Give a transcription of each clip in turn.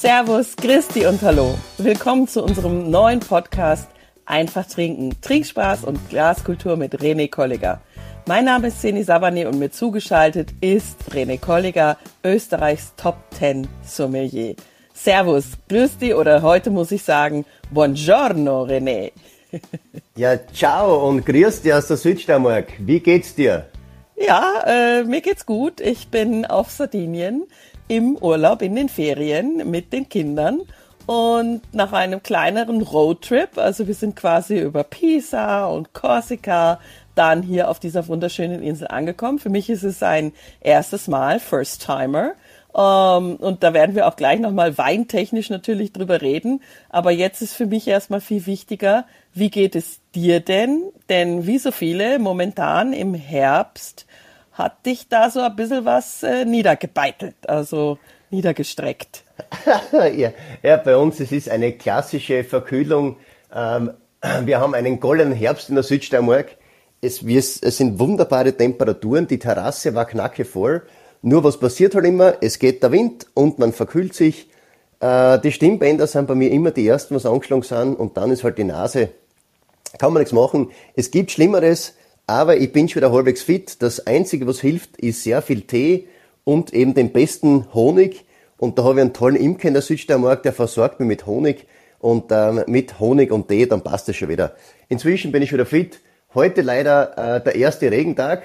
Servus, Christi und Hallo. Willkommen zu unserem neuen Podcast Einfach trinken. Trinkspaß und Glaskultur mit René Kolliger. Mein Name ist Seni Savani und mir zugeschaltet ist René Kolliger, Österreichs Top 10 Sommelier. Servus, dich oder heute muss ich sagen Buongiorno René. ja, ciao und grüß dich aus der Südsteiermark. Wie geht's dir? Ja, äh, mir geht's gut. Ich bin auf Sardinien im Urlaub in den Ferien mit den Kindern und nach einem kleineren Roadtrip, also wir sind quasi über Pisa und Korsika dann hier auf dieser wunderschönen Insel angekommen. Für mich ist es ein erstes Mal, First Timer. Um, ähm, und da werden wir auch gleich nochmal weintechnisch natürlich drüber reden. Aber jetzt ist für mich erstmal viel wichtiger, wie geht es dir denn? Denn wie so viele momentan im Herbst hat dich da so ein bisschen was äh, niedergebeitelt, also niedergestreckt. ja, ja, bei uns es ist eine klassische Verkühlung. Ähm, wir haben einen goldenen Herbst in der Südsteiermark. Es, es sind wunderbare Temperaturen, die Terrasse war knackevoll. Nur was passiert halt immer, es geht der Wind und man verkühlt sich. Äh, die Stimmbänder sind bei mir immer die ersten, was angeschlagen sind und dann ist halt die Nase. Kann man nichts machen. Es gibt Schlimmeres. Aber ich bin schon wieder halbwegs fit. Das Einzige, was hilft, ist sehr viel Tee und eben den besten Honig. Und da habe ich einen tollen Imker in der Südsteiermark, der versorgt mich mit Honig. Und ähm, mit Honig und Tee, dann passt es schon wieder. Inzwischen bin ich wieder fit. Heute leider äh, der erste Regentag,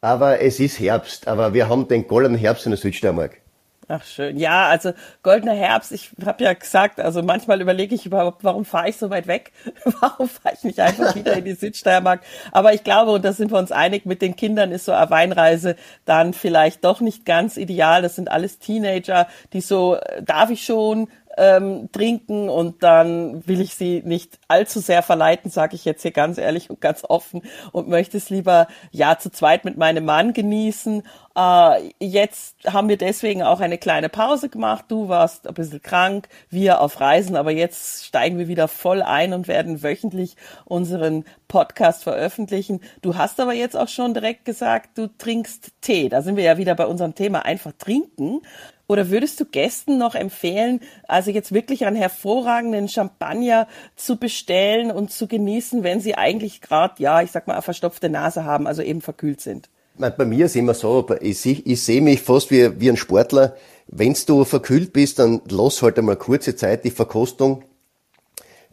aber es ist Herbst. Aber wir haben den goldenen Herbst in der Südsteiermark. Ach schön. Ja, also goldener Herbst, ich habe ja gesagt, also manchmal überlege ich überhaupt, warum fahre ich so weit weg? warum fahre ich nicht einfach wieder in die Südsteiermark? Aber ich glaube, und da sind wir uns einig, mit den Kindern ist so eine Weinreise dann vielleicht doch nicht ganz ideal. Das sind alles Teenager, die so, äh, darf ich schon, ähm, trinken und dann will ich sie nicht allzu sehr verleiten, sage ich jetzt hier ganz ehrlich und ganz offen und möchte es lieber ja zu zweit mit meinem Mann genießen. Äh, jetzt haben wir deswegen auch eine kleine Pause gemacht. Du warst ein bisschen krank, wir auf Reisen, aber jetzt steigen wir wieder voll ein und werden wöchentlich unseren Podcast veröffentlichen. Du hast aber jetzt auch schon direkt gesagt, du trinkst Tee. Da sind wir ja wieder bei unserem Thema einfach trinken. Oder würdest du Gästen noch empfehlen, also jetzt wirklich einen hervorragenden Champagner zu bestellen und zu genießen, wenn sie eigentlich gerade, ja, ich sag mal, eine verstopfte Nase haben, also eben verkühlt sind? Bei mir ist immer so, ich, ich sehe mich fast wie, wie ein Sportler. Wenn du verkühlt bist, dann lass halt einmal kurze Zeit die Verkostung.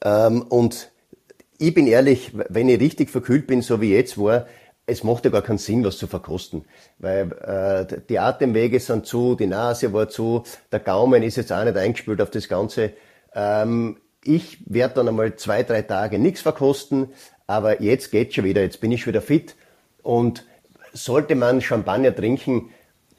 Ähm, und ich bin ehrlich, wenn ich richtig verkühlt bin, so wie jetzt war, es macht ja gar keinen Sinn, was zu verkosten, weil äh, die Atemwege sind zu, die Nase war zu, der Gaumen ist jetzt auch nicht eingespült auf das Ganze. Ähm, ich werde dann einmal zwei, drei Tage nichts verkosten, aber jetzt geht's schon wieder, jetzt bin ich schon wieder fit und sollte man Champagner trinken,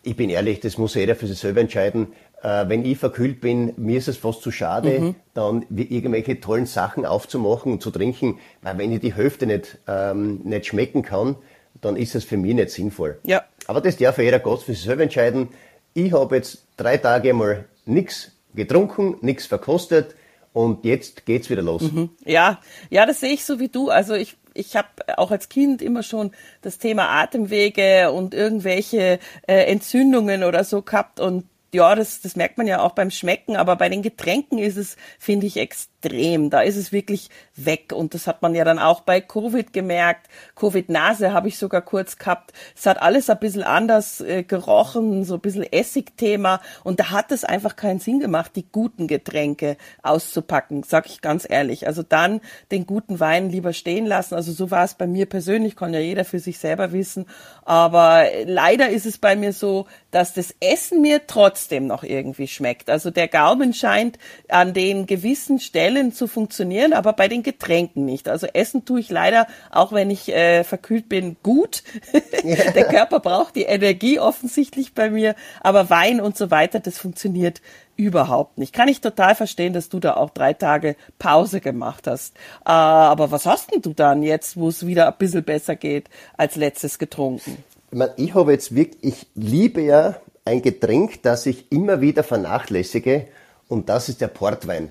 ich bin ehrlich, das muss jeder für sich selber entscheiden. Äh, wenn ich verkühlt bin, mir ist es fast zu schade, mhm. dann irgendwelche tollen Sachen aufzumachen und zu trinken, weil wenn ich die Hälfte nicht, ähm, nicht schmecken kann, dann ist es für mich nicht sinnvoll. Ja. Aber das darf jeder Gast für sich selber entscheiden. Ich habe jetzt drei Tage mal nichts getrunken, nichts verkostet und jetzt geht's wieder los. Mhm. Ja, ja, das sehe ich so wie du. Also ich ich habe auch als Kind immer schon das Thema Atemwege und irgendwelche äh, Entzündungen oder so gehabt und ja, das, das merkt man ja auch beim Schmecken, aber bei den Getränken ist es, finde ich, extrem extrem. Da ist es wirklich weg. Und das hat man ja dann auch bei Covid gemerkt. Covid-Nase habe ich sogar kurz gehabt. Es hat alles ein bisschen anders äh, gerochen, so ein bisschen Essigthema. Und da hat es einfach keinen Sinn gemacht, die guten Getränke auszupacken, sag ich ganz ehrlich. Also dann den guten Wein lieber stehen lassen. Also so war es bei mir persönlich, kann ja jeder für sich selber wissen. Aber leider ist es bei mir so, dass das Essen mir trotzdem noch irgendwie schmeckt. Also der Gaumen scheint an den gewissen Stellen Stellen zu funktionieren, aber bei den Getränken nicht. Also essen tue ich leider, auch wenn ich äh, verkühlt bin, gut. Der Körper braucht die Energie offensichtlich bei mir, aber Wein und so weiter, das funktioniert überhaupt nicht. Kann ich total verstehen, dass du da auch drei Tage Pause gemacht hast. Äh, aber was hast denn du dann jetzt, wo es wieder ein bisschen besser geht, als letztes getrunken? Ich, meine, ich habe jetzt wirklich, ich liebe ja ein Getränk, das ich immer wieder vernachlässige und das ist der Portwein.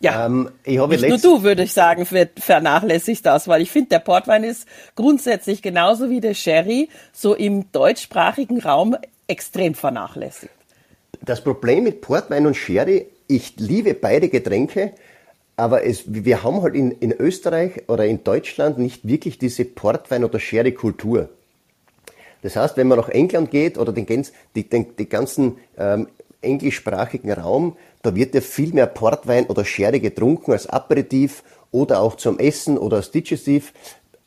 Ja, ähm, ich habe nicht nur du, würde ich sagen, vernachlässigt das, weil ich finde, der Portwein ist grundsätzlich genauso wie der Sherry so im deutschsprachigen Raum extrem vernachlässigt. Das Problem mit Portwein und Sherry, ich liebe beide Getränke, aber es, wir haben halt in, in Österreich oder in Deutschland nicht wirklich diese Portwein- oder Sherry-Kultur. Das heißt, wenn man nach England geht oder den, den, den ganzen ähm, englischsprachigen Raum, da wird ja viel mehr Portwein oder Sherry getrunken als Aperitif oder auch zum Essen oder als Digestiv.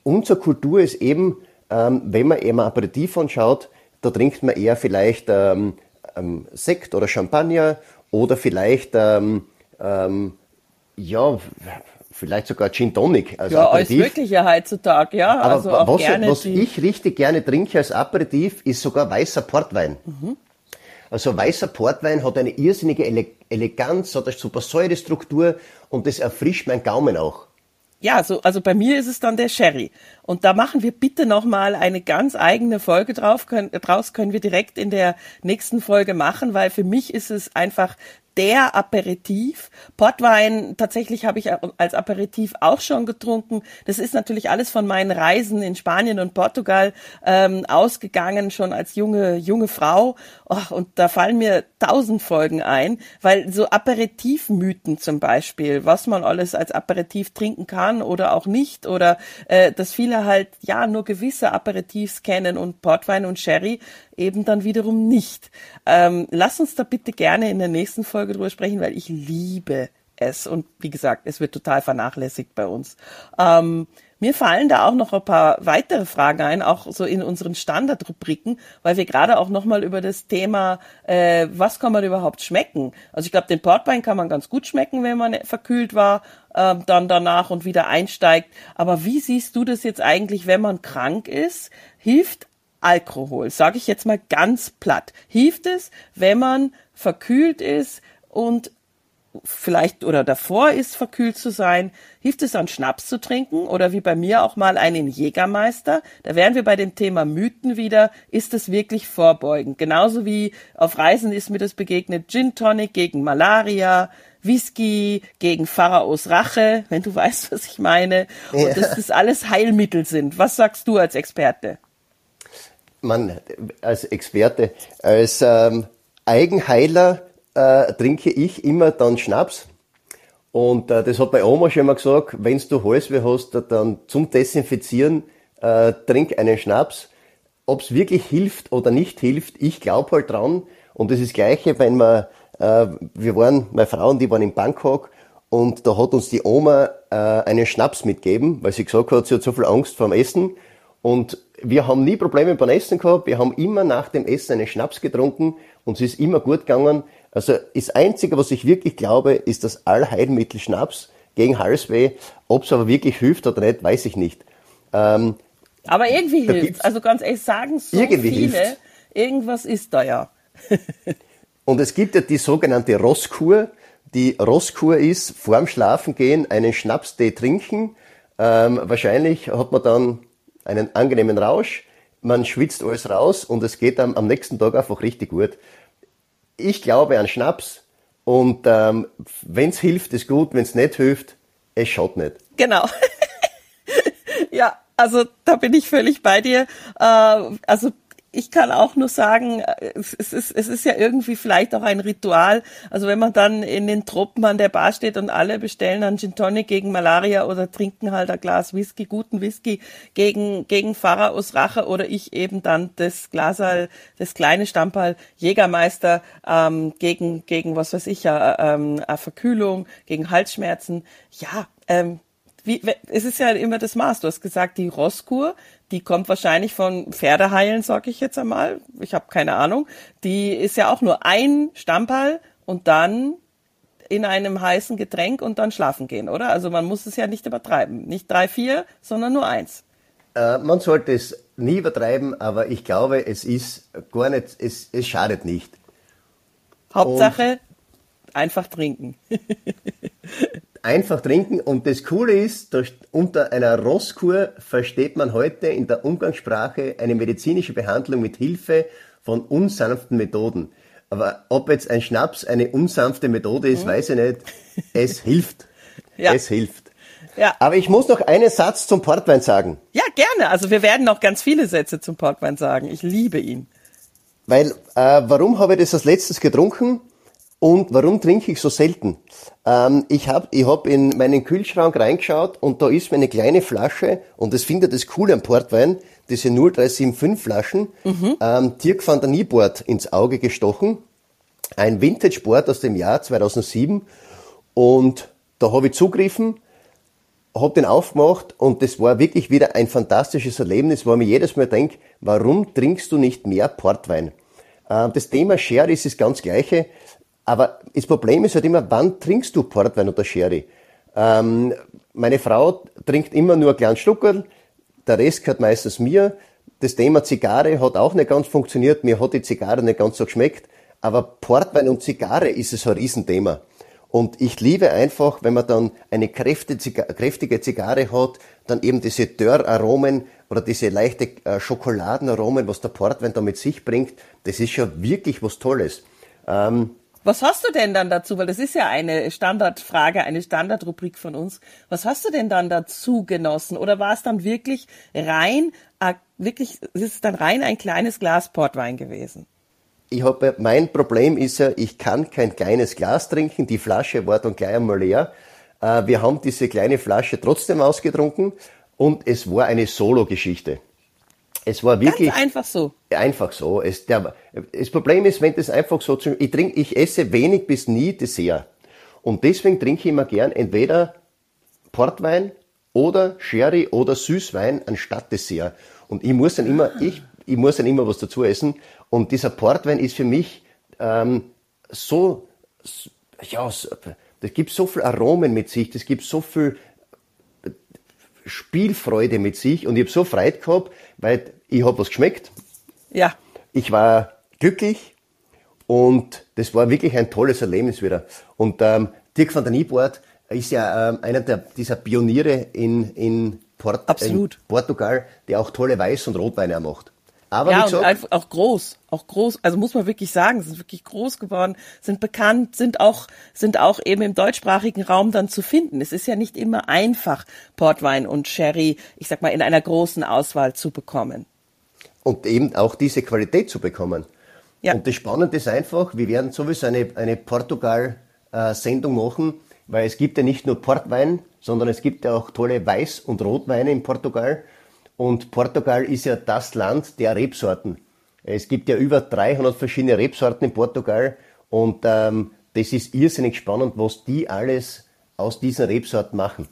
Unsere Kultur ist eben, ähm, wenn man eben Aperitif anschaut, da trinkt man eher vielleicht ähm, ähm, Sekt oder Champagner oder vielleicht ähm, ähm, ja, vielleicht sogar Gin Tonic als ja, Aperitif. Ja, alles Mögliche heutzutage, ja. Aber also was, was ich richtig gerne trinke als Aperitif, ist sogar weißer Portwein. Mhm. Also weißer Portwein hat eine irrsinnige Ele Eleganz, hat eine super Säurestruktur und das erfrischt meinen Gaumen auch. Ja, so, also bei mir ist es dann der Sherry. Und da machen wir bitte nochmal eine ganz eigene Folge drauf. Können, draus können wir direkt in der nächsten Folge machen, weil für mich ist es einfach der Aperitif. Portwein tatsächlich habe ich als Aperitif auch schon getrunken. Das ist natürlich alles von meinen Reisen in Spanien und Portugal ähm, ausgegangen, schon als junge junge Frau. Oh, und da fallen mir tausend Folgen ein, weil so Aperitivmythen zum Beispiel, was man alles als Aperitif trinken kann oder auch nicht, oder äh, dass viele halt ja nur gewisse Aperitifs kennen und Portwein und Sherry eben dann wiederum nicht. Ähm, lass uns da bitte gerne in der nächsten Folge drüber sprechen, weil ich liebe es. Und wie gesagt, es wird total vernachlässigt bei uns. Ähm, mir fallen da auch noch ein paar weitere Fragen ein, auch so in unseren Standardrubriken, weil wir gerade auch nochmal über das Thema, äh, was kann man überhaupt schmecken? Also ich glaube, den Portwein kann man ganz gut schmecken, wenn man verkühlt war, äh, dann danach und wieder einsteigt. Aber wie siehst du das jetzt eigentlich, wenn man krank ist? Hilft Alkohol, sage ich jetzt mal ganz platt. Hilft es, wenn man verkühlt ist und vielleicht oder davor ist, verkühlt zu sein, hilft es an Schnaps zu trinken oder wie bei mir auch mal einen Jägermeister. Da wären wir bei dem Thema Mythen wieder. Ist es wirklich vorbeugend? Genauso wie auf Reisen ist mir das begegnet. Gin Tonic gegen Malaria, Whisky gegen Pharaos Rache, wenn du weißt, was ich meine. Und ja. dass das alles Heilmittel sind. Was sagst du als Experte? man als Experte, als ähm, Eigenheiler äh, trinke ich immer dann Schnaps. Und äh, das hat meine Oma schon mal gesagt, wenn du Halsweh hast, dann zum Desinfizieren äh, trink einen Schnaps. Ob es wirklich hilft oder nicht hilft, ich glaube halt dran. Und das ist das Gleiche, wenn wir, äh, wir waren, meine Frauen, die waren in Bangkok und da hat uns die Oma äh, einen Schnaps mitgegeben, weil sie gesagt hat, sie hat so viel Angst vor dem Essen. Und wir haben nie Probleme beim Essen gehabt. Wir haben immer nach dem Essen einen Schnaps getrunken und es ist immer gut gegangen. Also das Einzige, was ich wirklich glaube, ist das Allheilmittel Schnaps gegen Halsweh. Ob es aber wirklich hilft oder nicht, weiß ich nicht. Ähm, aber irgendwie hilft Also ganz ehrlich sagen so irgendwie viele, hilft's. irgendwas ist da ja. und es gibt ja die sogenannte Rosskur. Die Rosskur ist, vorm Schlafengehen einen Schnapstee trinken. Ähm, wahrscheinlich hat man dann einen angenehmen Rausch, man schwitzt alles raus und es geht am, am nächsten Tag einfach richtig gut. Ich glaube an Schnaps und ähm, wenn es hilft, ist gut, wenn es nicht hilft, es schaut nicht. Genau. ja, also da bin ich völlig bei dir. Äh, also ich kann auch nur sagen, äh, es ist, es ist ja irgendwie vielleicht auch ein Ritual. Also wenn man dann in den Truppen an der Bar steht und alle bestellen einen Gin Tonic gegen Malaria oder trinken halt ein Glas Whisky, guten Whisky gegen, gegen Pharaos Rache oder ich eben dann das Glasal, das kleine Stammball Jägermeister ähm, gegen, gegen was weiß ich ja, ähm, Verkühlung, gegen Halsschmerzen. Ja, ähm, wie, es ist ja immer das Maß. Du hast gesagt, die Rosskur, die kommt wahrscheinlich von Pferdeheilen, sag ich jetzt einmal. Ich habe keine Ahnung. Die ist ja auch nur ein Stammball und dann in einem heißen Getränk und dann schlafen gehen, oder? Also man muss es ja nicht übertreiben. Nicht drei, vier, sondern nur eins. Äh, man sollte es nie übertreiben, aber ich glaube, es ist gar nicht, es, es schadet nicht. Hauptsache und einfach trinken. einfach trinken. Und das Coole ist, dass unter einer Rosskur versteht man heute in der Umgangssprache eine medizinische Behandlung mit Hilfe von unsanften Methoden. Aber ob jetzt ein Schnaps eine unsanfte Methode ist, mhm. weiß ich nicht. Es hilft. Ja. Es hilft. Ja. Aber ich muss noch einen Satz zum Portwein sagen. Ja, gerne. Also wir werden noch ganz viele Sätze zum Portwein sagen. Ich liebe ihn. Weil, äh, warum habe ich das als letztes getrunken und warum trinke ich so selten? Ähm, ich habe ich hab in meinen Kühlschrank reingeschaut und da ist mir eine kleine Flasche und das finde ich das Coole am Portwein, diese 0375 Flaschen, mhm. ähm, Dirk van der Nieboard ins Auge gestochen. Ein Vintage-Board aus dem Jahr 2007 und da habe ich zugriffen, habe den aufgemacht und das war wirklich wieder ein fantastisches Erlebnis, wo ich mir jedes Mal denke, warum trinkst du nicht mehr Portwein? Äh, das Thema Sherry ist das ganz gleiche, aber das Problem ist halt immer, wann trinkst du Portwein oder Sherry? Ähm, meine Frau trinkt immer nur ein kleines Schluckerl, der Rest gehört meistens mir. Das Thema Zigarre hat auch nicht ganz funktioniert, mir hat die Zigarre nicht ganz so geschmeckt, aber Portwein und Zigarre ist es ein Riesenthema. Und ich liebe einfach, wenn man dann eine kräftige Zigarre hat, dann eben diese Dörraromen oder diese leichte äh, Schokoladenaromen, was der Portwein da mit sich bringt, das ist schon wirklich was Tolles. Ähm, was hast du denn dann dazu? Weil das ist ja eine Standardfrage, eine Standardrubrik von uns. Was hast du denn dann dazu genossen? Oder war es dann wirklich rein, äh, wirklich, ist es dann rein ein kleines Glas Portwein gewesen? ich habe, mein Problem ist ja, ich kann kein kleines Glas trinken. Die Flasche war dann gleich einmal leer. Äh, wir haben diese kleine Flasche trotzdem ausgetrunken und es war eine Solo-Geschichte. Es war wirklich Ganz einfach so. Einfach so. Es, der, das Problem ist, wenn das einfach so, ich trinke, ich esse wenig bis nie Dessert und deswegen trinke ich immer gern entweder Portwein oder Sherry oder Süßwein anstatt Dessert. Und ich muss dann immer, ich, ich muss dann immer was dazu essen und dieser Portwein ist für mich ähm, so, ja, das gibt so viel Aromen mit sich, das gibt so viel Spielfreude mit sich und ich habe so Freude gehabt, weil ich habe was geschmeckt. Ja. Ich war glücklich und das war wirklich ein tolles Erlebnis wieder. Und ähm, Dirk van der Nieboard ist ja ähm, einer der, dieser Pioniere in, in, Port, in Portugal, der auch tolle Weiß- und Rotweine macht. Aber ja, und einfach auch groß, auch groß, also muss man wirklich sagen, sind wirklich groß geworden, sind bekannt, sind auch, sind auch eben im deutschsprachigen Raum dann zu finden. Es ist ja nicht immer einfach, Portwein und Sherry, ich sag mal, in einer großen Auswahl zu bekommen. Und eben auch diese Qualität zu bekommen. Ja. Und das Spannende ist einfach, wir werden sowieso eine, eine Portugal-Sendung machen, weil es gibt ja nicht nur Portwein, sondern es gibt ja auch tolle Weiß- und Rotweine in Portugal. Und Portugal ist ja das Land der Rebsorten. Es gibt ja über 300 verschiedene Rebsorten in Portugal und ähm, das ist irrsinnig spannend, was die alles aus diesen Rebsorten machen.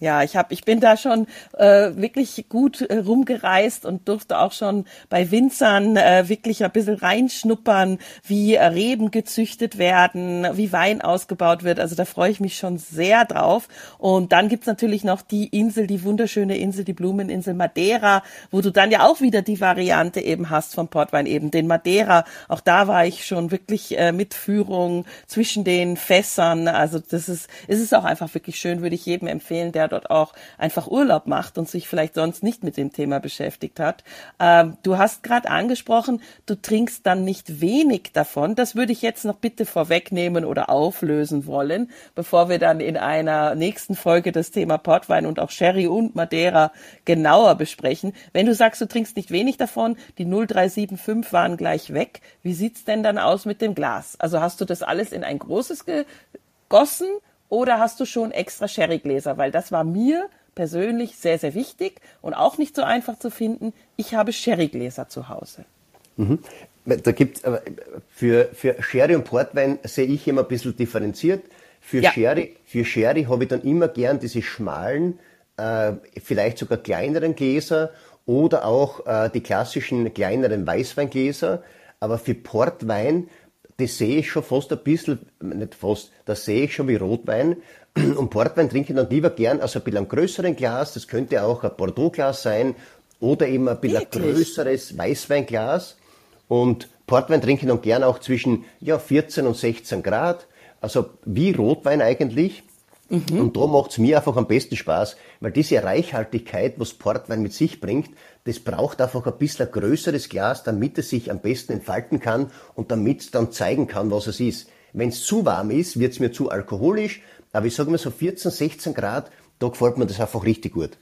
Ja, ich hab, ich bin da schon äh, wirklich gut äh, rumgereist und durfte auch schon bei Winzern äh, wirklich ein bisschen reinschnuppern, wie äh, Reben gezüchtet werden, wie Wein ausgebaut wird. Also da freue ich mich schon sehr drauf. Und dann gibt's natürlich noch die Insel, die wunderschöne Insel, die Blumeninsel Madeira, wo du dann ja auch wieder die Variante eben hast vom Portwein, eben den Madeira. Auch da war ich schon wirklich äh, mit Führung zwischen den Fässern. Also das ist, ist es auch einfach wirklich schön, würde ich jedem empfehlen, der dort auch einfach Urlaub macht und sich vielleicht sonst nicht mit dem Thema beschäftigt hat. Ähm, du hast gerade angesprochen, du trinkst dann nicht wenig davon. Das würde ich jetzt noch bitte vorwegnehmen oder auflösen wollen, bevor wir dann in einer nächsten Folge das Thema Portwein und auch Sherry und Madeira genauer besprechen. Wenn du sagst, du trinkst nicht wenig davon, die 0375 waren gleich weg. Wie sieht's denn dann aus mit dem Glas? Also hast du das alles in ein großes gegossen oder hast du schon extra Sherrygläser? Weil das war mir persönlich sehr, sehr wichtig und auch nicht so einfach zu finden. Ich habe Sherrygläser zu Hause. Mhm. Da gibt äh, für, für Sherry und Portwein sehe ich immer ein bisschen differenziert. Für ja. Sherry, für Sherry habe ich dann immer gern diese schmalen, äh, vielleicht sogar kleineren Gläser oder auch äh, die klassischen kleineren Weißweingläser. Aber für Portwein das sehe ich schon fast ein bisschen, nicht fast, das sehe ich schon wie Rotwein. Und Portwein trinke ich dann lieber gern aus ein bisschen einem größeren Glas. Das könnte auch ein Bordeaux-Glas sein oder eben ein bisschen Wirklich? ein größeres Weißweinglas. Und Portwein trinke ich dann gern auch zwischen ja, 14 und 16 Grad. Also wie Rotwein eigentlich. Mhm. Und da macht's mir einfach am besten Spaß, weil diese Reichhaltigkeit, was Portwein mit sich bringt, das braucht einfach ein bisschen ein größeres Glas, damit es sich am besten entfalten kann und damit es dann zeigen kann, was es ist. Wenn es zu warm ist, wird's mir zu alkoholisch, aber ich sage mal so 14, 16 Grad, da gefällt mir das einfach richtig gut.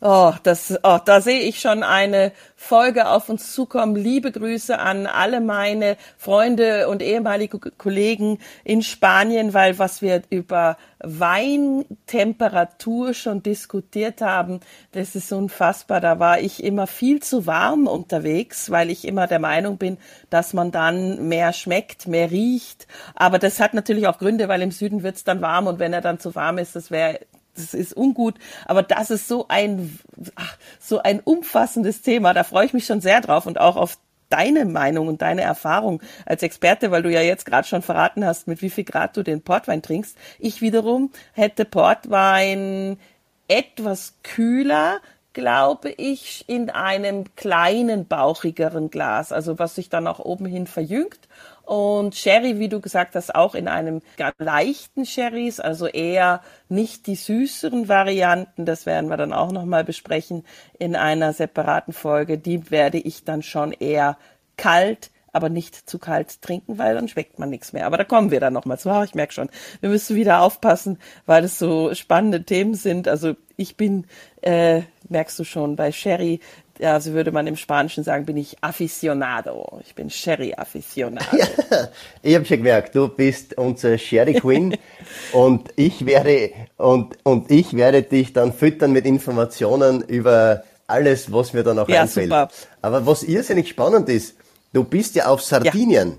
Oh, das, oh, da sehe ich schon eine Folge auf uns zukommen. Liebe Grüße an alle meine Freunde und ehemalige Kollegen in Spanien, weil was wir über Weintemperatur schon diskutiert haben, das ist unfassbar. Da war ich immer viel zu warm unterwegs, weil ich immer der Meinung bin, dass man dann mehr schmeckt, mehr riecht. Aber das hat natürlich auch Gründe, weil im Süden wird's dann warm und wenn er dann zu warm ist, das wäre das ist ungut, aber das ist so ein, ach, so ein umfassendes Thema. Da freue ich mich schon sehr drauf und auch auf deine Meinung und deine Erfahrung als Experte, weil du ja jetzt gerade schon verraten hast, mit wie viel Grad du den Portwein trinkst. Ich wiederum hätte Portwein etwas kühler, glaube ich, in einem kleinen, bauchigeren Glas, also was sich dann auch oben hin verjüngt und Sherry, wie du gesagt hast, auch in einem leichten Sherrys, also eher nicht die süßeren Varianten. Das werden wir dann auch nochmal besprechen in einer separaten Folge. Die werde ich dann schon eher kalt aber nicht zu kalt trinken, weil dann schmeckt man nichts mehr. Aber da kommen wir dann nochmal zu. ich merke schon, wir müssen wieder aufpassen, weil es so spannende Themen sind. Also ich bin, äh, merkst du schon, bei Sherry ja, so würde man im Spanischen sagen, bin ich Aficionado. Ich bin Sherry-Aficionado. Ja, ich habe schon gemerkt, du bist unser Sherry Queen und ich werde und, und ich werde dich dann füttern mit Informationen über alles, was mir dann noch ja, einfällt. Super. Aber was irrsinnig spannend ist, du bist ja auf Sardinien. Ja.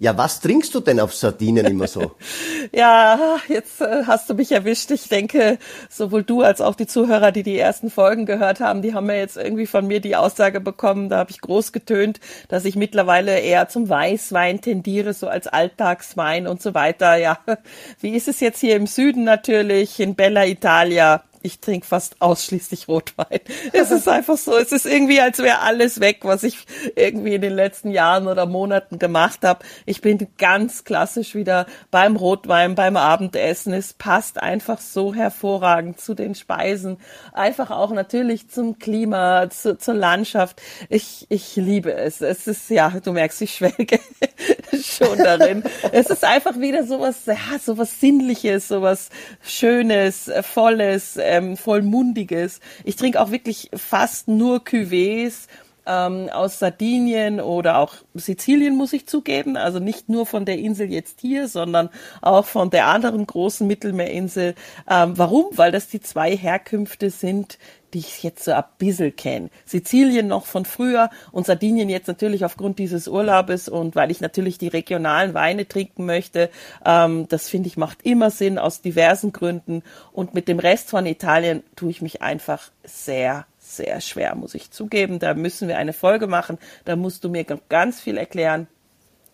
Ja, was trinkst du denn auf Sardinien immer so? ja, jetzt äh, hast du mich erwischt. Ich denke, sowohl du als auch die Zuhörer, die die ersten Folgen gehört haben, die haben ja jetzt irgendwie von mir die Aussage bekommen, da habe ich groß getönt, dass ich mittlerweile eher zum Weißwein tendiere, so als Alltagswein und so weiter. Ja, wie ist es jetzt hier im Süden natürlich, in Bella Italia? Ich trinke fast ausschließlich Rotwein. Es ist einfach so, es ist irgendwie, als wäre alles weg, was ich irgendwie in den letzten Jahren oder Monaten gemacht habe. Ich bin ganz klassisch wieder beim Rotwein, beim Abendessen. Es passt einfach so hervorragend zu den Speisen, einfach auch natürlich zum Klima, zu, zur Landschaft. Ich, ich liebe es. Es ist, ja, du merkst, ich schwelge schon darin. es ist einfach wieder sowas, ja, sowas Sinnliches, sowas Schönes, Volles, ähm, vollmundiges. Ich trinke auch wirklich fast nur Cuvées ähm, aus Sardinien oder auch Sizilien, muss ich zugeben. Also nicht nur von der Insel jetzt hier, sondern auch von der anderen großen Mittelmeerinsel. Ähm, warum? Weil das die zwei Herkünfte sind, die ich jetzt so ein bisschen kenne. Sizilien noch von früher und Sardinien jetzt natürlich aufgrund dieses Urlaubes und weil ich natürlich die regionalen Weine trinken möchte. Ähm, das finde ich macht immer Sinn aus diversen Gründen. Und mit dem Rest von Italien tue ich mich einfach sehr sehr schwer, muss ich zugeben. Da müssen wir eine Folge machen. Da musst du mir ganz viel erklären.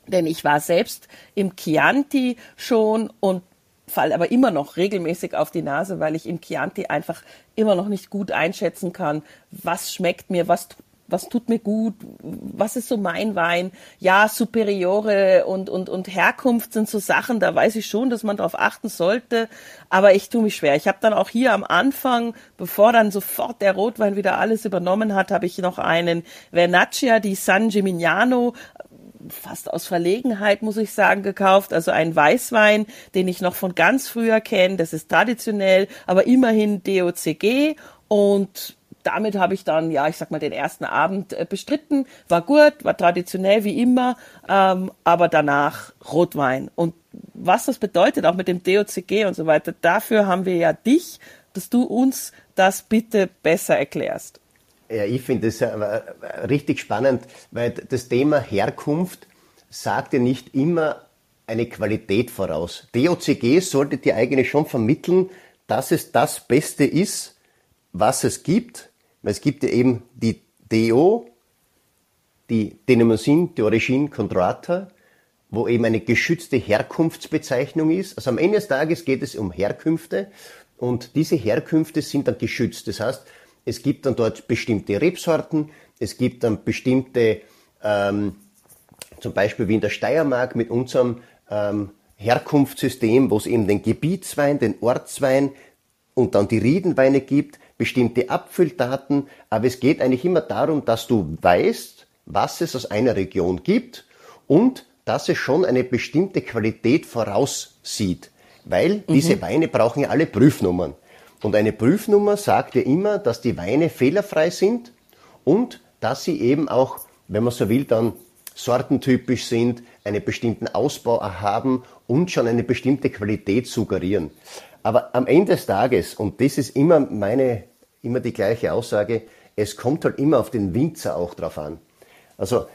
Denn ich war selbst im Chianti schon und fall aber immer noch regelmäßig auf die Nase, weil ich im Chianti einfach immer noch nicht gut einschätzen kann, was schmeckt mir, was was tut mir gut, was ist so mein Wein. Ja, Superiore und, und, und Herkunft sind so Sachen, da weiß ich schon, dass man darauf achten sollte, aber ich tue mich schwer. Ich habe dann auch hier am Anfang, bevor dann sofort der Rotwein wieder alles übernommen hat, habe ich noch einen Vernaccia di San Gimignano fast aus Verlegenheit, muss ich sagen, gekauft. Also ein Weißwein, den ich noch von ganz früher kenne. Das ist traditionell, aber immerhin DOCG. Und damit habe ich dann, ja, ich sag mal, den ersten Abend äh, bestritten. War gut, war traditionell wie immer, ähm, aber danach Rotwein. Und was das bedeutet, auch mit dem DOCG und so weiter, dafür haben wir ja dich, dass du uns das bitte besser erklärst. Ja, ich finde das äh, richtig spannend, weil das Thema Herkunft sagt ja nicht immer eine Qualität voraus. DOCG sollte dir eigentlich schon vermitteln, dass es das Beste ist, was es gibt. Es gibt ja eben die DO, die Denominación de Origine Contrata, wo eben eine geschützte Herkunftsbezeichnung ist. Also am Ende des Tages geht es um Herkünfte und diese Herkünfte sind dann geschützt. Das heißt, es gibt dann dort bestimmte Rebsorten, es gibt dann bestimmte, ähm, zum Beispiel wie in der Steiermark mit unserem ähm, Herkunftssystem, wo es eben den Gebietswein, den Ortswein und dann die Riedenweine gibt, bestimmte Abfülldaten, aber es geht eigentlich immer darum, dass du weißt, was es aus einer Region gibt und dass es schon eine bestimmte Qualität voraussieht, weil mhm. diese Weine brauchen ja alle Prüfnummern. Und eine Prüfnummer sagt ja immer, dass die Weine fehlerfrei sind und dass sie eben auch, wenn man so will, dann sortentypisch sind, einen bestimmten Ausbau haben und schon eine bestimmte Qualität suggerieren. Aber am Ende des Tages, und das ist immer meine, immer die gleiche Aussage, es kommt halt immer auf den Winzer auch drauf an. Also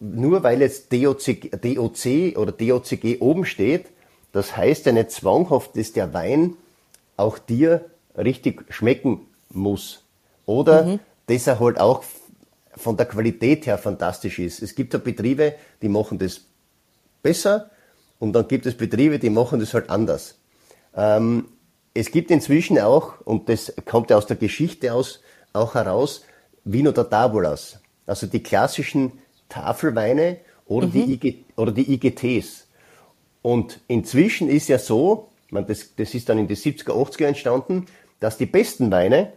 nur weil jetzt DOC, DOC oder DOCG oben steht, das heißt ja nicht zwanghaft, dass der Wein auch dir richtig schmecken muss. Oder mhm. dass er halt auch von der Qualität her fantastisch ist. Es gibt ja Betriebe, die machen das besser und dann gibt es Betriebe, die machen das halt anders. Ähm, es gibt inzwischen auch, und das kommt ja aus der Geschichte aus, auch heraus, Vino da Tabulas. Also die klassischen Tafelweine oder, mhm. die, IG, oder die IGTs. Und inzwischen ist ja so, man, das, das ist dann in den 70er, 80er entstanden, dass die besten Weine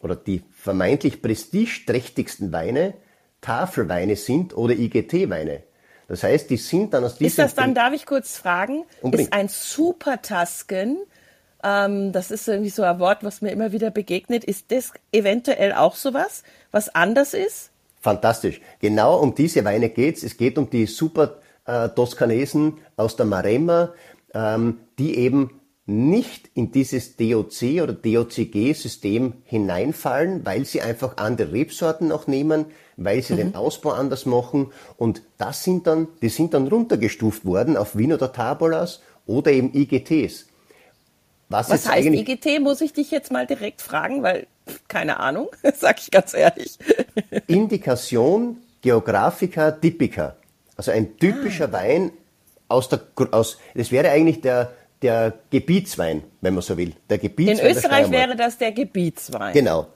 oder die vermeintlich prestigeträchtigsten Weine Tafelweine sind oder IGT-Weine. Das heißt, die sind dann aus diesem... Ist das dann, darf ich kurz fragen, Unbedingt. ist ein Supertasken, ähm, das ist irgendwie so ein Wort, was mir immer wieder begegnet, ist das eventuell auch sowas, was anders ist? Fantastisch. Genau um diese Weine geht's. Es geht um die Super äh, Toskanesen aus der Maremma, ähm, die eben nicht in dieses DOC oder DOCG-System hineinfallen, weil sie einfach andere Rebsorten noch nehmen, weil sie mhm. den Ausbau anders machen. Und das sind dann, die sind dann runtergestuft worden auf Wien oder Tabolas oder eben IGTs. Was, Was heißt IGT, muss ich dich jetzt mal direkt fragen, weil keine Ahnung, sag ich ganz ehrlich. Indikation Geographica Typica. Also ein typischer ah. Wein aus der, aus, das wäre eigentlich der, der Gebietswein, wenn man so will. Der Gebietswein In Österreich wäre das der Gebietswein. Genau.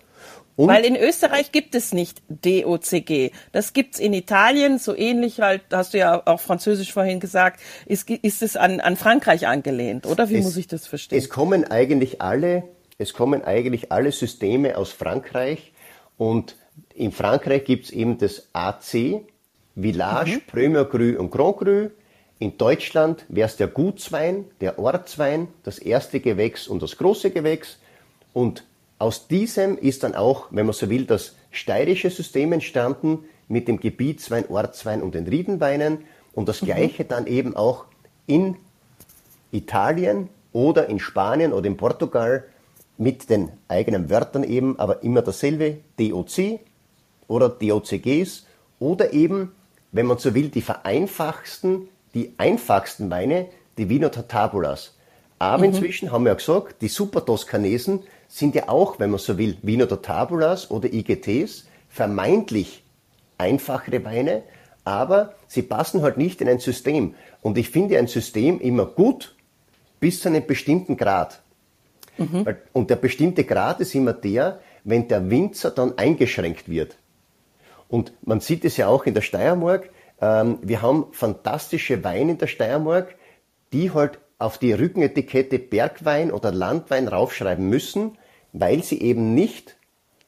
Und Weil in Österreich gibt es nicht DOCG. Das gibt's in Italien, so ähnlich halt, hast du ja auch Französisch vorhin gesagt, ist, ist es an, an Frankreich angelehnt, oder? Wie es, muss ich das verstehen? Es kommen eigentlich alle, es kommen eigentlich alle Systeme aus Frankreich und in Frankreich gibt's eben das AC, Village, mhm. Premier Cru und Grand Cru. In Deutschland wäre es der Gutswein, der Ortswein, das erste Gewächs und das große Gewächs. Und aus diesem ist dann auch, wenn man so will, das steirische System entstanden mit dem Gebietswein, Ortswein und den Riedenweinen. Und das mhm. gleiche mhm. dann eben auch in Italien oder in Spanien oder in Portugal mit den eigenen Wörtern eben, aber immer dasselbe, DOC oder DOCGs oder eben wenn man so will, die vereinfachsten, die einfachsten Weine, die Vino Tabulas. Aber mhm. inzwischen haben wir ja gesagt, die Super Toskanesen sind ja auch, wenn man so will, Vino Tabulas oder IGTs, vermeintlich einfachere Weine, aber sie passen halt nicht in ein System. Und ich finde ein System immer gut bis zu einem bestimmten Grad. Mhm. Und der bestimmte Grad ist immer der, wenn der Winzer dann eingeschränkt wird. Und man sieht es ja auch in der Steiermark. Ähm, wir haben fantastische Weine in der Steiermark, die halt auf die Rückenetikette Bergwein oder Landwein raufschreiben müssen, weil sie eben nicht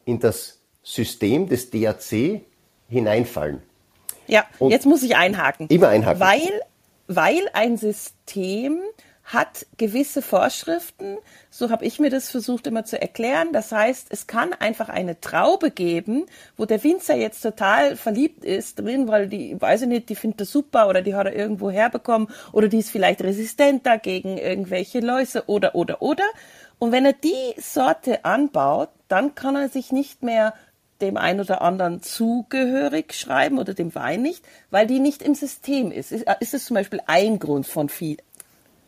in das System des DAC hineinfallen. Ja, Und jetzt muss ich einhaken. Immer einhaken. Weil, weil ein System hat gewisse Vorschriften, so habe ich mir das versucht immer zu erklären. Das heißt, es kann einfach eine Traube geben, wo der Winzer jetzt total verliebt ist drin, weil die, weiß ich nicht, die findet das super oder die hat er irgendwo herbekommen oder die ist vielleicht resistenter gegen irgendwelche Läuse oder, oder, oder. Und wenn er die Sorte anbaut, dann kann er sich nicht mehr dem einen oder anderen zugehörig schreiben oder dem Wein nicht, weil die nicht im System ist. Ist, ist es zum Beispiel ein Grund von viel,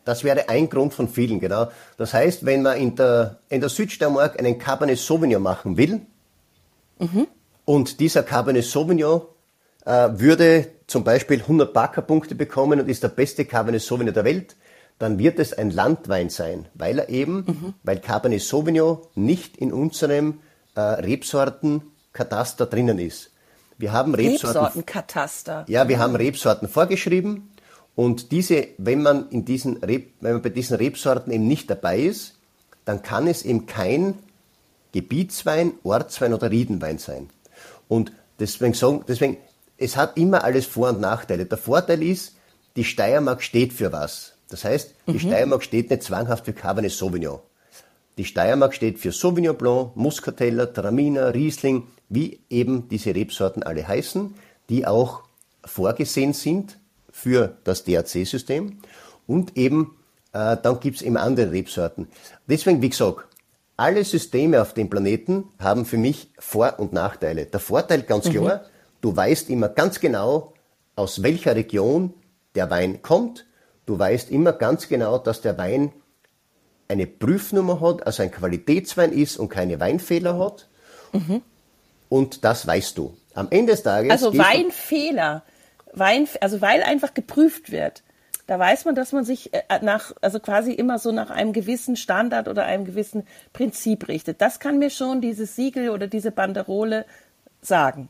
das wäre ein Grund von vielen, genau. Das heißt, wenn man in der, in der Südsteiermark einen Cabernet Sauvignon machen will, mhm. und dieser Cabernet Sauvignon äh, würde zum Beispiel 100 Backer-Punkte bekommen und ist der beste Cabernet Sauvignon der Welt, dann wird es ein Landwein sein, weil er eben, mhm. weil Cabernet Sauvignon nicht in unserem äh, Rebsortenkataster drinnen ist. Wir haben Rebsorten, Rebsortenkataster. Ja, wir haben Rebsorten vorgeschrieben und diese, wenn man in diesen Reb, wenn man bei diesen Rebsorten eben nicht dabei ist, dann kann es eben kein Gebietswein, Ortswein oder Riedenwein sein. Und deswegen sagen, deswegen, es hat immer alles Vor- und Nachteile. Der Vorteil ist, die Steiermark steht für was. Das heißt, die mhm. Steiermark steht nicht zwanghaft für Cabernet Sauvignon. Die Steiermark steht für Sauvignon Blanc, Muscateller, Traminer, Riesling, wie eben diese Rebsorten alle heißen, die auch vorgesehen sind für das DAC-System. Und eben, äh, dann gibt's eben andere Rebsorten. Deswegen, wie gesagt, alle Systeme auf dem Planeten haben für mich Vor- und Nachteile. Der Vorteil ganz mhm. klar, du weißt immer ganz genau, aus welcher Region der Wein kommt. Du weißt immer ganz genau, dass der Wein eine Prüfnummer hat, also ein Qualitätswein ist und keine Weinfehler hat. Mhm. Und das weißt du. Am Ende des Tages. Also Weinfehler. Wein, also weil einfach geprüft wird. Da weiß man, dass man sich äh, nach, also quasi immer so nach einem gewissen Standard oder einem gewissen Prinzip richtet. Das kann mir schon dieses Siegel oder diese Banderole sagen.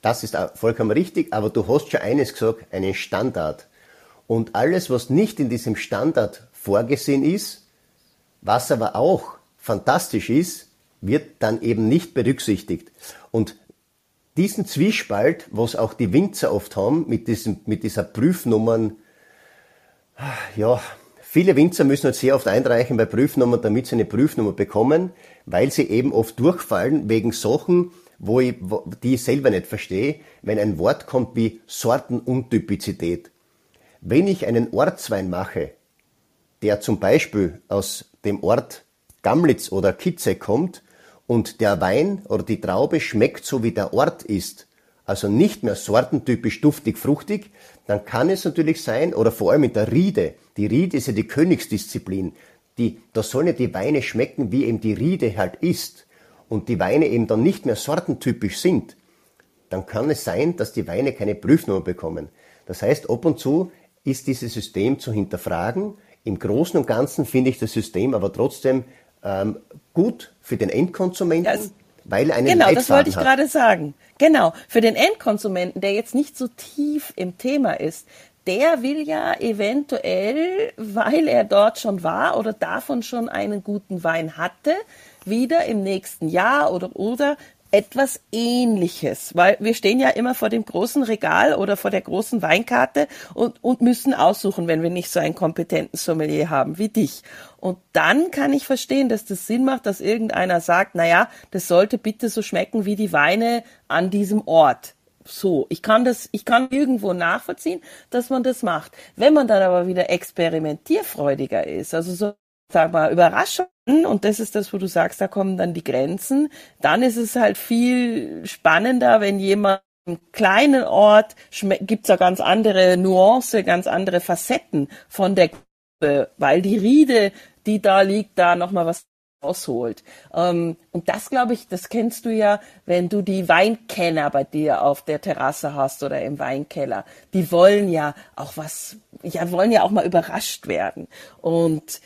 Das ist vollkommen richtig, aber du hast schon eines gesagt, einen Standard. Und alles, was nicht in diesem Standard vorgesehen ist, was aber auch fantastisch ist, wird dann eben nicht berücksichtigt. Und diesen Zwiespalt, was auch die Winzer oft haben, mit, diesem, mit dieser Prüfnummern, ja, viele Winzer müssen halt sehr oft einreichen bei Prüfnummern, damit sie eine Prüfnummer bekommen, weil sie eben oft durchfallen wegen Sachen, wo ich, wo, die ich selber nicht verstehe, wenn ein Wort kommt wie Sortenuntypizität. Wenn ich einen Ortswein mache, der zum Beispiel aus dem Ort Gamlitz oder Kitze kommt und der Wein oder die Traube schmeckt so wie der Ort ist, also nicht mehr sortentypisch duftig, fruchtig, dann kann es natürlich sein, oder vor allem mit der Riede, die Riede ist ja die Königsdisziplin, die, da sollen ja die Weine schmecken, wie eben die Riede halt ist, und die Weine eben dann nicht mehr sortentypisch sind, dann kann es sein, dass die Weine keine Prüfnummer bekommen. Das heißt, ab und zu ist dieses System zu hinterfragen, im Großen und Ganzen finde ich das System aber trotzdem ähm, gut für den Endkonsumenten, das, weil einen Genau, das wollte ich hat. gerade sagen. Genau, für den Endkonsumenten, der jetzt nicht so tief im Thema ist, der will ja eventuell, weil er dort schon war oder davon schon einen guten Wein hatte, wieder im nächsten Jahr oder oder etwas Ähnliches, weil wir stehen ja immer vor dem großen Regal oder vor der großen Weinkarte und, und müssen aussuchen, wenn wir nicht so einen kompetenten Sommelier haben wie dich. Und dann kann ich verstehen, dass das Sinn macht, dass irgendeiner sagt, na ja, das sollte bitte so schmecken wie die Weine an diesem Ort. So, ich kann das, ich kann irgendwo nachvollziehen, dass man das macht. Wenn man dann aber wieder experimentierfreudiger ist, also so sag mal, Überraschungen, und das ist das, wo du sagst, da kommen dann die Grenzen, dann ist es halt viel spannender, wenn jemand im kleinen Ort gibt's da ganz andere Nuance, ganz andere Facetten von der Gruppe, weil die Riede, die da liegt, da nochmal was ausholt. Ähm, und das, glaube ich, das kennst du ja, wenn du die Weinkenner bei dir auf der Terrasse hast oder im Weinkeller. Die wollen ja auch was, ja, wollen ja auch mal überrascht werden. Und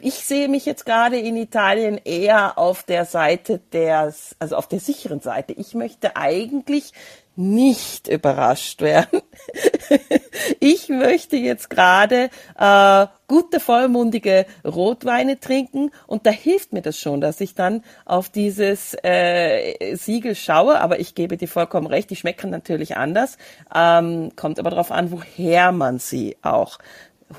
ich sehe mich jetzt gerade in Italien eher auf der Seite der, also auf der sicheren Seite. Ich möchte eigentlich nicht überrascht werden. ich möchte jetzt gerade äh, gute vollmundige Rotweine trinken und da hilft mir das schon, dass ich dann auf dieses äh, Siegel schaue. Aber ich gebe dir vollkommen recht, die schmecken natürlich anders. Ähm, kommt aber darauf an, woher man sie auch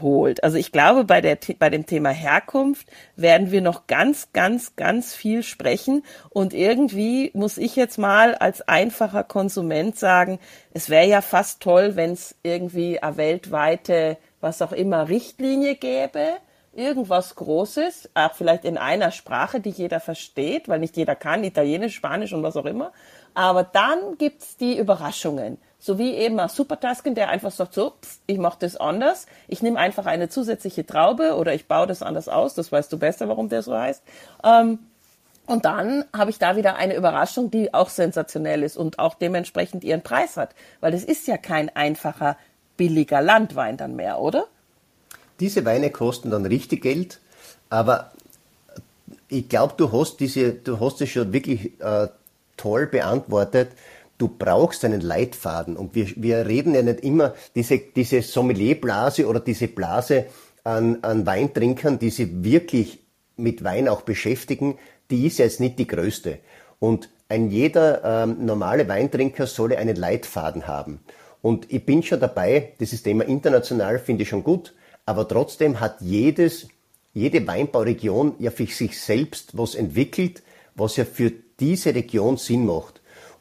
holt. Also ich glaube, bei, der, bei dem Thema Herkunft werden wir noch ganz, ganz, ganz viel sprechen. Und irgendwie muss ich jetzt mal als einfacher Konsument sagen, es wäre ja fast toll, wenn es irgendwie eine weltweite, was auch immer, Richtlinie gäbe. Irgendwas Großes, auch vielleicht in einer Sprache, die jeder versteht, weil nicht jeder kann, Italienisch, Spanisch und was auch immer. Aber dann gibt's die Überraschungen so wie eben ein Supertasken, der einfach sagt, so, pff, ich mache das anders, ich nehme einfach eine zusätzliche Traube oder ich baue das anders aus, das weißt du besser, warum der so heißt. Ähm, und dann habe ich da wieder eine Überraschung, die auch sensationell ist und auch dementsprechend ihren Preis hat, weil es ist ja kein einfacher, billiger Landwein dann mehr, oder? Diese Weine kosten dann richtig Geld, aber ich glaube, du hast diese, du hast es schon wirklich äh, toll beantwortet du brauchst einen Leitfaden. Und wir, wir reden ja nicht immer diese, diese Sommelierblase oder diese Blase an, an Weintrinkern, die sich wirklich mit Wein auch beschäftigen, die ist jetzt nicht die größte. Und ein jeder ähm, normale Weintrinker solle einen Leitfaden haben. Und ich bin schon dabei, dieses Thema international finde ich schon gut, aber trotzdem hat jedes jede Weinbauregion ja für sich selbst was entwickelt, was ja für diese Region Sinn macht.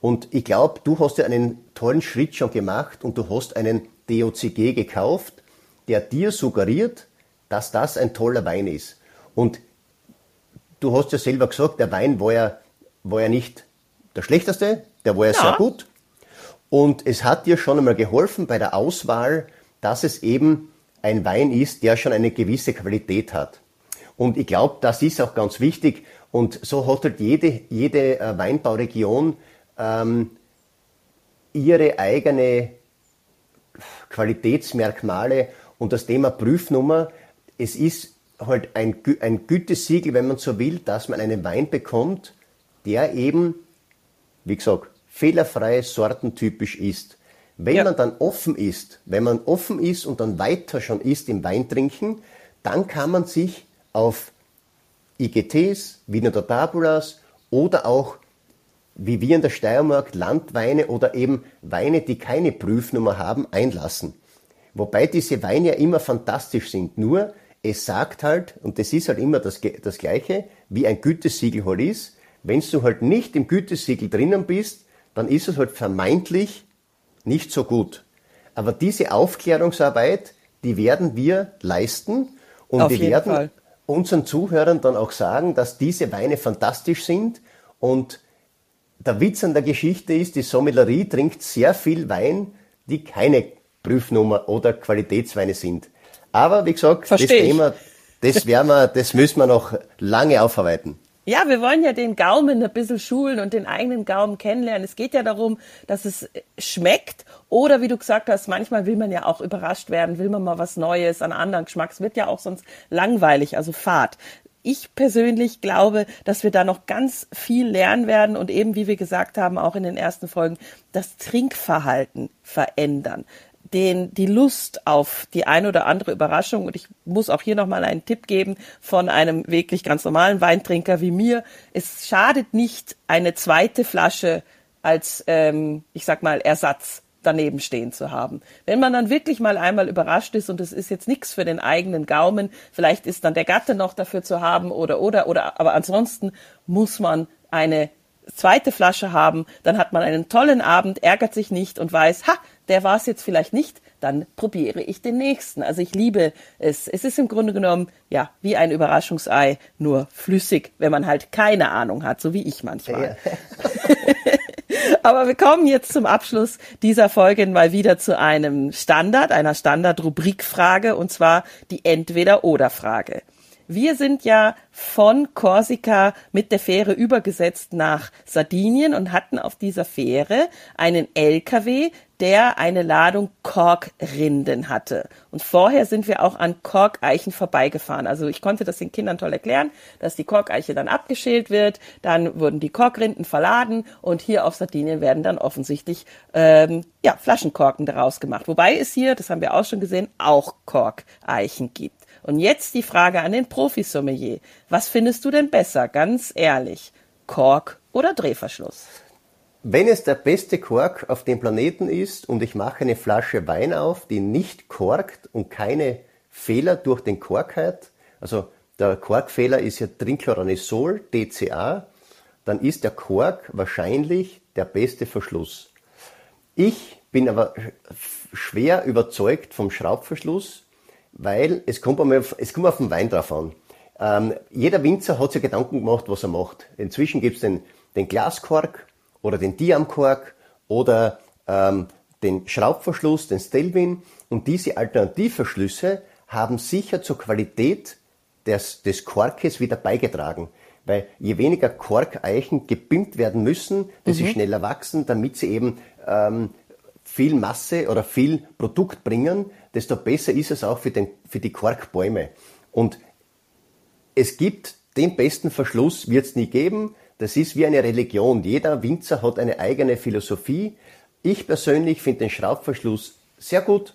Und ich glaube, du hast ja einen tollen Schritt schon gemacht und du hast einen DOCG gekauft, der dir suggeriert, dass das ein toller Wein ist. Und du hast ja selber gesagt, der Wein war ja, war ja nicht der schlechteste, der war ja, ja. sehr gut. Und es hat dir schon einmal geholfen bei der Auswahl, dass es eben ein Wein ist, der schon eine gewisse Qualität hat. Und ich glaube, das ist auch ganz wichtig. Und so hat halt jede, jede äh, Weinbauregion ähm, ihre eigene Qualitätsmerkmale und das Thema Prüfnummer. Es ist halt ein, ein Gütesiegel, wenn man so will, dass man einen Wein bekommt, der eben, wie gesagt, fehlerfrei sortentypisch ist. Wenn ja. man dann offen ist, wenn man offen ist und dann weiter schon ist im Weintrinken, dann kann man sich auf IGTs, Wiener Tabulas oder auch, wie wir in der Steiermark, Landweine oder eben Weine, die keine Prüfnummer haben, einlassen. Wobei diese Weine ja immer fantastisch sind. Nur, es sagt halt, und das ist halt immer das, das Gleiche, wie ein Gütesiegel halt ist, wenn du halt nicht im Gütesiegel drinnen bist, dann ist es halt vermeintlich nicht so gut. Aber diese Aufklärungsarbeit, die werden wir leisten und Auf wir werden Fall unseren Zuhörern dann auch sagen, dass diese Weine fantastisch sind und der Witz an der Geschichte ist, die Sommelerie trinkt sehr viel Wein, die keine Prüfnummer oder Qualitätsweine sind. Aber wie gesagt, Versteh das Thema, das werden wir, das müssen wir noch lange aufarbeiten. Ja, wir wollen ja den Gaumen ein bisschen schulen und den eigenen Gaumen kennenlernen. Es geht ja darum, dass es schmeckt oder wie du gesagt hast, manchmal will man ja auch überrascht werden, will man mal was Neues, an anderen Geschmack. Es wird ja auch sonst langweilig, also Fahrt. Ich persönlich glaube, dass wir da noch ganz viel lernen werden und eben, wie wir gesagt haben, auch in den ersten Folgen, das Trinkverhalten verändern den, die Lust auf die ein oder andere Überraschung. Und ich muss auch hier nochmal einen Tipp geben von einem wirklich ganz normalen Weintrinker wie mir. Es schadet nicht, eine zweite Flasche als, ähm, ich sag mal, Ersatz daneben stehen zu haben. Wenn man dann wirklich mal einmal überrascht ist und es ist jetzt nichts für den eigenen Gaumen, vielleicht ist dann der Gatte noch dafür zu haben oder oder oder, aber ansonsten muss man eine zweite Flasche haben, dann hat man einen tollen Abend, ärgert sich nicht und weiß, ha, der war es jetzt vielleicht nicht, dann probiere ich den nächsten. Also ich liebe es. Es ist im Grunde genommen, ja, wie ein Überraschungsei, nur flüssig, wenn man halt keine Ahnung hat, so wie ich manchmal. Ja. Aber wir kommen jetzt zum Abschluss dieser Folge mal wieder zu einem Standard, einer Standard-Rubrikfrage, und zwar die Entweder-Oder-Frage. Wir sind ja von Korsika mit der Fähre übergesetzt nach Sardinien und hatten auf dieser Fähre einen LKW, der eine Ladung Korkrinden hatte. Und vorher sind wir auch an Korkeichen vorbeigefahren. Also ich konnte das den Kindern toll erklären, dass die Korkeiche dann abgeschält wird, dann wurden die Korkrinden verladen und hier auf Sardinien werden dann offensichtlich ähm, ja, Flaschenkorken daraus gemacht. Wobei es hier, das haben wir auch schon gesehen, auch Korkeichen gibt. Und jetzt die Frage an den Profisommelier. Was findest du denn besser, ganz ehrlich? Kork oder Drehverschluss? Wenn es der beste Kork auf dem Planeten ist und ich mache eine Flasche Wein auf, die nicht korkt und keine Fehler durch den Kork hat, also der Korkfehler ist ja Trinchloramisol, DCA, dann ist der Kork wahrscheinlich der beste Verschluss. Ich bin aber schwer überzeugt vom Schraubverschluss, weil es kommt, auf, es kommt auf den Wein drauf an. Ähm, jeder Winzer hat sich Gedanken gemacht, was er macht. Inzwischen gibt es den, den Glaskork oder den Diamkork oder ähm, den Schraubverschluss, den Stelvin. Und diese Alternativverschlüsse haben sicher zur Qualität des, des Korkes wieder beigetragen. Weil je weniger Korkeichen gebimmt werden müssen, dass mhm. sie schneller wachsen, damit sie eben ähm, viel Masse oder viel Produkt bringen, desto besser ist es auch für, den, für die Korkbäume. Und es gibt den besten Verschluss, wird es nie geben. Das ist wie eine Religion. Jeder Winzer hat eine eigene Philosophie. Ich persönlich finde den Schraubverschluss sehr gut,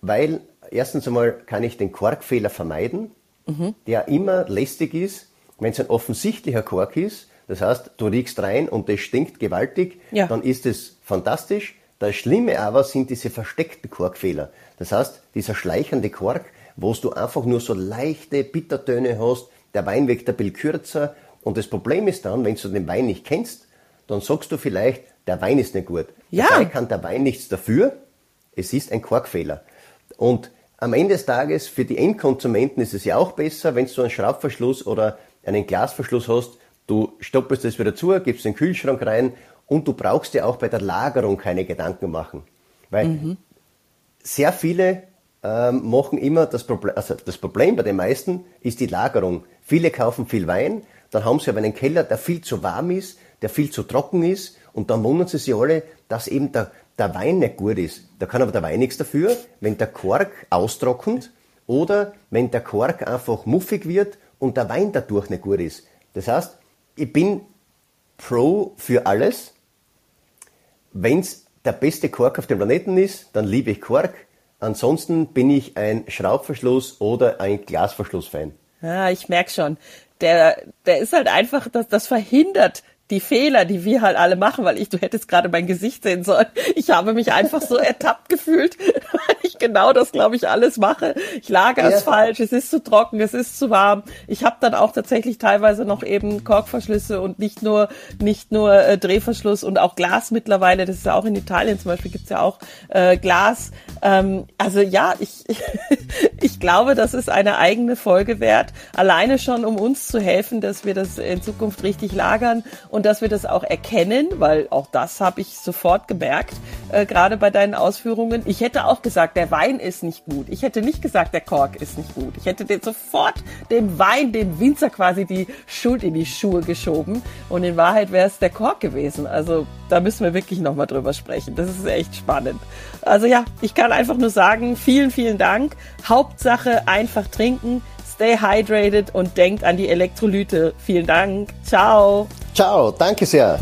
weil erstens einmal kann ich den Korkfehler vermeiden, mhm. der immer lästig ist, wenn es ein offensichtlicher Kork ist. Das heißt, du riechst rein und das stinkt gewaltig, ja. dann ist es fantastisch. Das Schlimme aber sind diese versteckten Korkfehler. Das heißt, dieser schleichende Kork, wo du einfach nur so leichte Bittertöne hast, der Wein wirkt ein bisschen kürzer und das Problem ist dann, wenn du den Wein nicht kennst, dann sagst du vielleicht, der Wein ist nicht gut. Ja. Dabei kann der Wein nichts dafür, es ist ein Korkfehler. Und am Ende des Tages, für die Endkonsumenten ist es ja auch besser, wenn du einen Schraubverschluss oder einen Glasverschluss hast, du stoppelst das wieder zu, gibst den Kühlschrank rein und du brauchst dir auch bei der Lagerung keine Gedanken machen. Weil mhm. sehr viele ähm, machen immer das Problem, also das Problem bei den meisten ist die Lagerung. Viele kaufen viel Wein, dann haben sie aber einen Keller, der viel zu warm ist, der viel zu trocken ist und dann wundern sie sich alle, dass eben der, der Wein nicht gut ist. Da kann aber der Wein nichts dafür, wenn der Kork austrocknet oder wenn der Kork einfach muffig wird und der Wein dadurch nicht gut ist. Das heißt, ich bin pro für alles. Wenn es der beste Kork auf dem Planeten ist, dann liebe ich Kork. Ansonsten bin ich ein Schraubverschluss oder ein Glasverschluss-Fan. Ja, ich merke schon. Der, der ist halt einfach, das, das verhindert die Fehler, die wir halt alle machen, weil ich, du hättest gerade mein Gesicht sehen sollen. Ich habe mich einfach so ertappt gefühlt, ich genau das, glaube ich, alles mache. Ich lage es ja. falsch, es ist zu trocken, es ist zu warm. Ich habe dann auch tatsächlich teilweise noch eben Korkverschlüsse und nicht nur nicht nur äh, Drehverschluss und auch Glas mittlerweile. Das ist ja auch in Italien zum Beispiel gibt's ja auch äh, Glas. Ähm, also ja, ich ich glaube, das ist eine eigene Folge wert. Alleine schon, um uns zu helfen, dass wir das in Zukunft richtig lagern und dass wir das auch erkennen, weil auch das habe ich sofort gemerkt, äh, gerade bei deinen Ausführungen. Ich hätte auch gesagt, Wein ist nicht gut. Ich hätte nicht gesagt, der Kork ist nicht gut. Ich hätte den sofort dem Wein, dem Winzer quasi die Schuld in die Schuhe geschoben und in Wahrheit wäre es der Kork gewesen. Also da müssen wir wirklich nochmal drüber sprechen. Das ist echt spannend. Also ja, ich kann einfach nur sagen, vielen, vielen Dank. Hauptsache einfach trinken stay hydrated und denkt an die Elektrolyte. Vielen Dank. Ciao. Ciao, danke sehr.